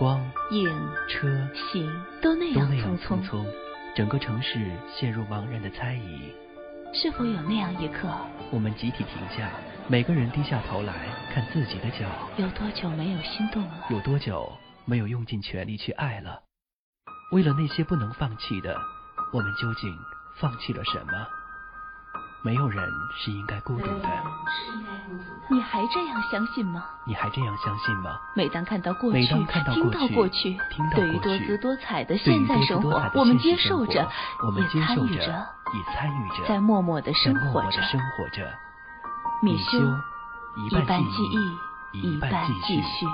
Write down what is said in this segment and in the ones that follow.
光、影、车、行，都那都样匆。匆，整个城市陷入茫然的猜疑。是否有那样一刻，我们集体停下，每个人低下头来看自己的脚，有多久没有心动了？有多久没有用尽全力去爱了？为了那些不能放弃的，我们究竟放弃了什么？没有人是应该孤独的，你还这样相信吗？你还这样相信吗？每当看到过去，每当看到听过去到过去，听到对于多姿多彩的现在生活我们接受着，我们接也参受着，与着，也参与着，在默默的生活着。生活着。米修修，一一半记记忆，一半半继续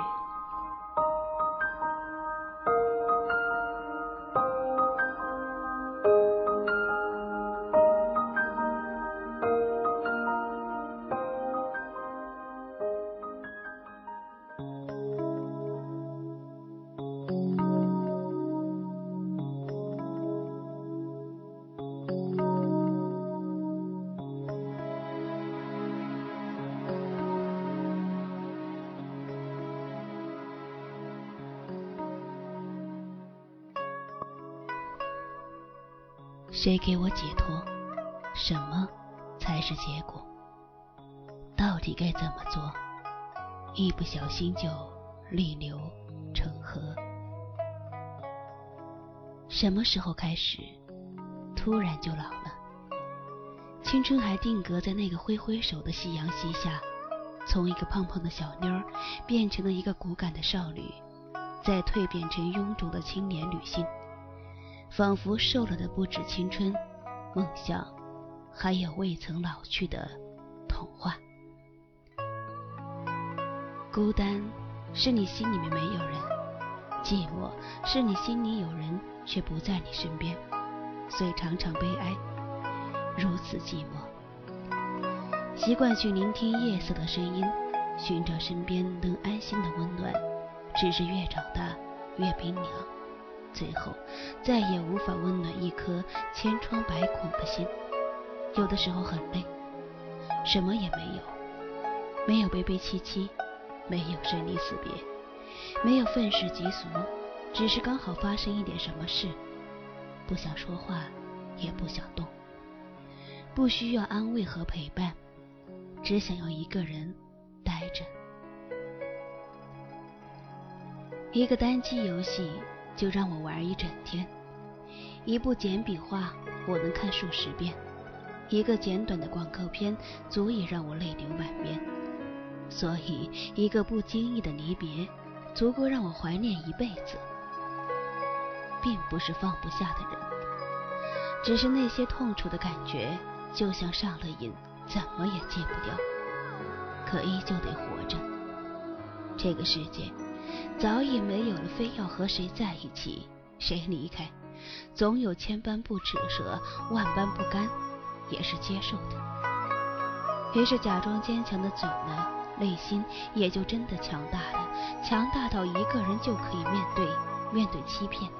谁给我解脱？什么才是结果？到底该怎么做？一不小心就逆流成河。什么时候开始，突然就老了？青春还定格在那个挥挥手的夕阳西下，从一个胖胖的小妞儿变成了一个骨感的少女，再蜕变成臃肿的青年女性。仿佛瘦了的不止青春、梦想，还有未曾老去的童话。孤单是你心里面没有人，寂寞是你心里有人却不在你身边，所以常常悲哀，如此寂寞。习惯去聆听夜色的声音，寻找身边能安心的温暖，只是越长大越冰凉。最后，再也无法温暖一颗千疮百孔的心。有的时候很累，什么也没有，没有悲悲戚戚，没有生离死别，没有愤世嫉俗，只是刚好发生一点什么事，不想说话，也不想动，不需要安慰和陪伴，只想要一个人待着。一个单机游戏。就让我玩一整天。一部简笔画，我能看数十遍；一个简短的广告片，足以让我泪流满面。所以，一个不经意的离别，足够让我怀念一辈子。并不是放不下的人，只是那些痛楚的感觉，就像上了瘾，怎么也戒不掉。可依旧得活着。这个世界。早已没有了非要和谁在一起，谁离开，总有千般不舍，万般不甘，也是接受的。于是假装坚强的走了，内心也就真的强大了，强大到一个人就可以面对，面对欺骗，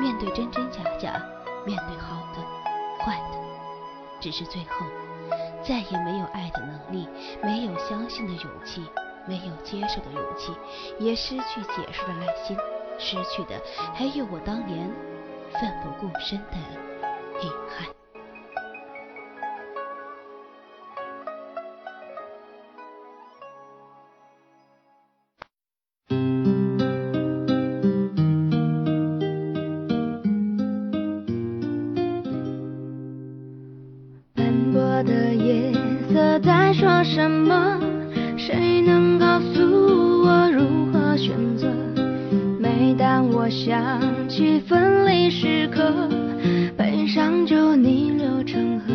面对真真假假，面对好的，坏的。只是最后，再也没有爱的能力，没有相信的勇气。没有接受的勇气，也失去解释的耐心，失去的还有我当年奋不顾身的遗憾。斑驳的夜色在说什么？我想起分离时刻，悲伤就逆流成河。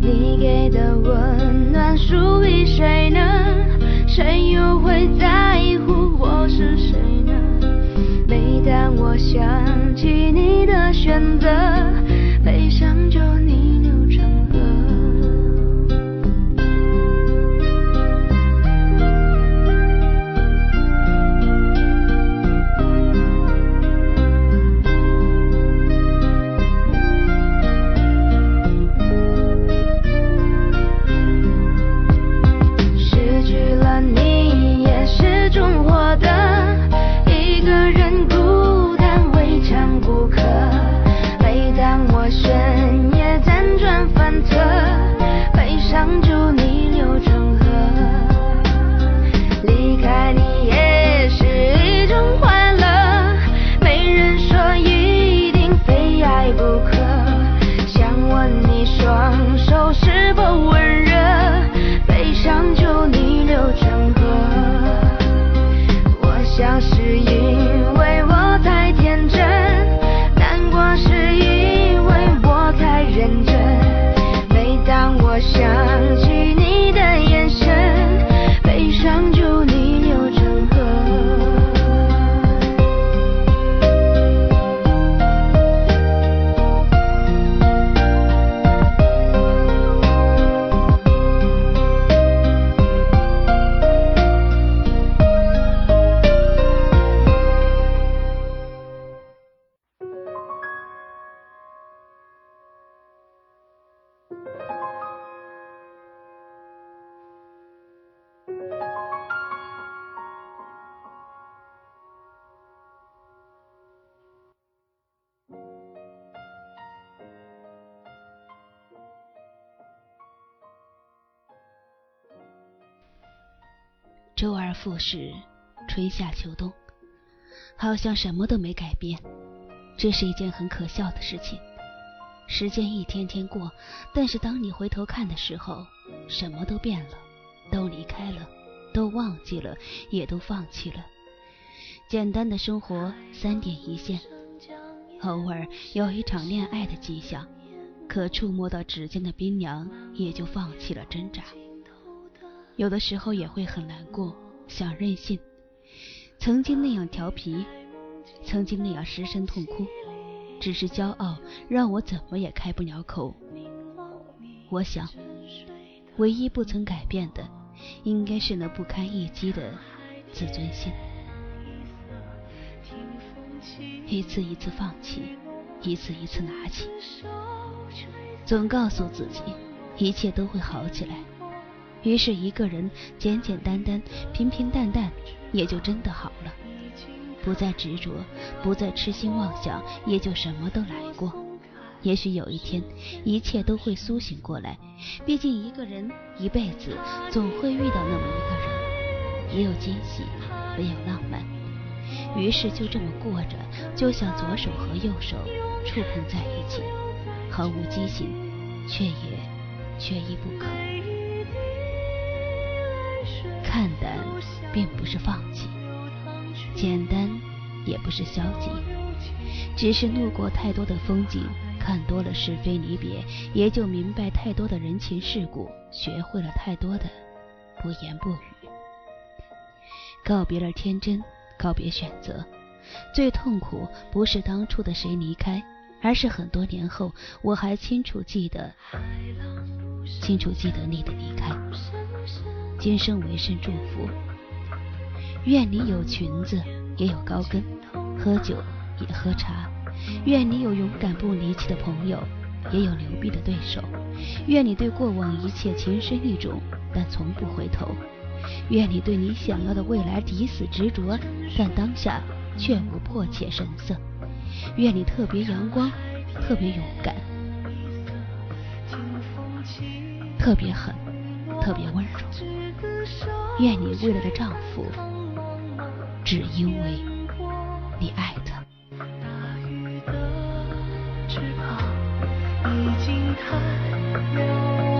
你给的温暖属于谁呢？谁又会在乎我是谁呢？每当我想起你的选择，悲伤就逆周而复始，春夏秋冬，好像什么都没改变。这是一件很可笑的事情。时间一天天过，但是当你回头看的时候，什么都变了，都离开了，都忘记了，也都放弃了。简单的生活，三点一线，偶尔有一场恋爱的迹象，可触摸到指尖的冰凉，也就放弃了挣扎。有的时候也会很难过，想任性，曾经那样调皮，曾经那样失声痛哭。只是骄傲让我怎么也开不了口。我想，唯一不曾改变的，应该是那不堪一击的自尊心。一次一次放弃，一次一次拿起，总告诉自己一切都会好起来。于是，一个人简简单单、平平淡淡，也就真的好了。不再执着，不再痴心妄想，也就什么都来过。也许有一天，一切都会苏醒过来。毕竟一个人一辈子总会遇到那么一个人，也有惊喜，也有浪漫。于是就这么过着，就像左手和右手触碰在一起，毫无激情，却也缺一不可。看淡，并不是放弃。简单也不是消极，只是路过太多的风景，看多了是非离别，也就明白太多的人情世故，学会了太多的不言不语。告别了天真，告别选择，最痛苦不是当初的谁离开，而是很多年后，我还清楚记得，清楚记得你的离开。今生为甚祝福。愿你有裙子，也有高跟；喝酒也喝茶。愿你有勇敢不离弃的朋友，也有牛逼的对手。愿你对过往一切情深意重，但从不回头。愿你对你想要的未来抵死执着，但当下却无迫切神色。愿你特别阳光，特别勇敢，特别狠，特别温柔。愿你未来的丈夫。只因为你爱他。已经太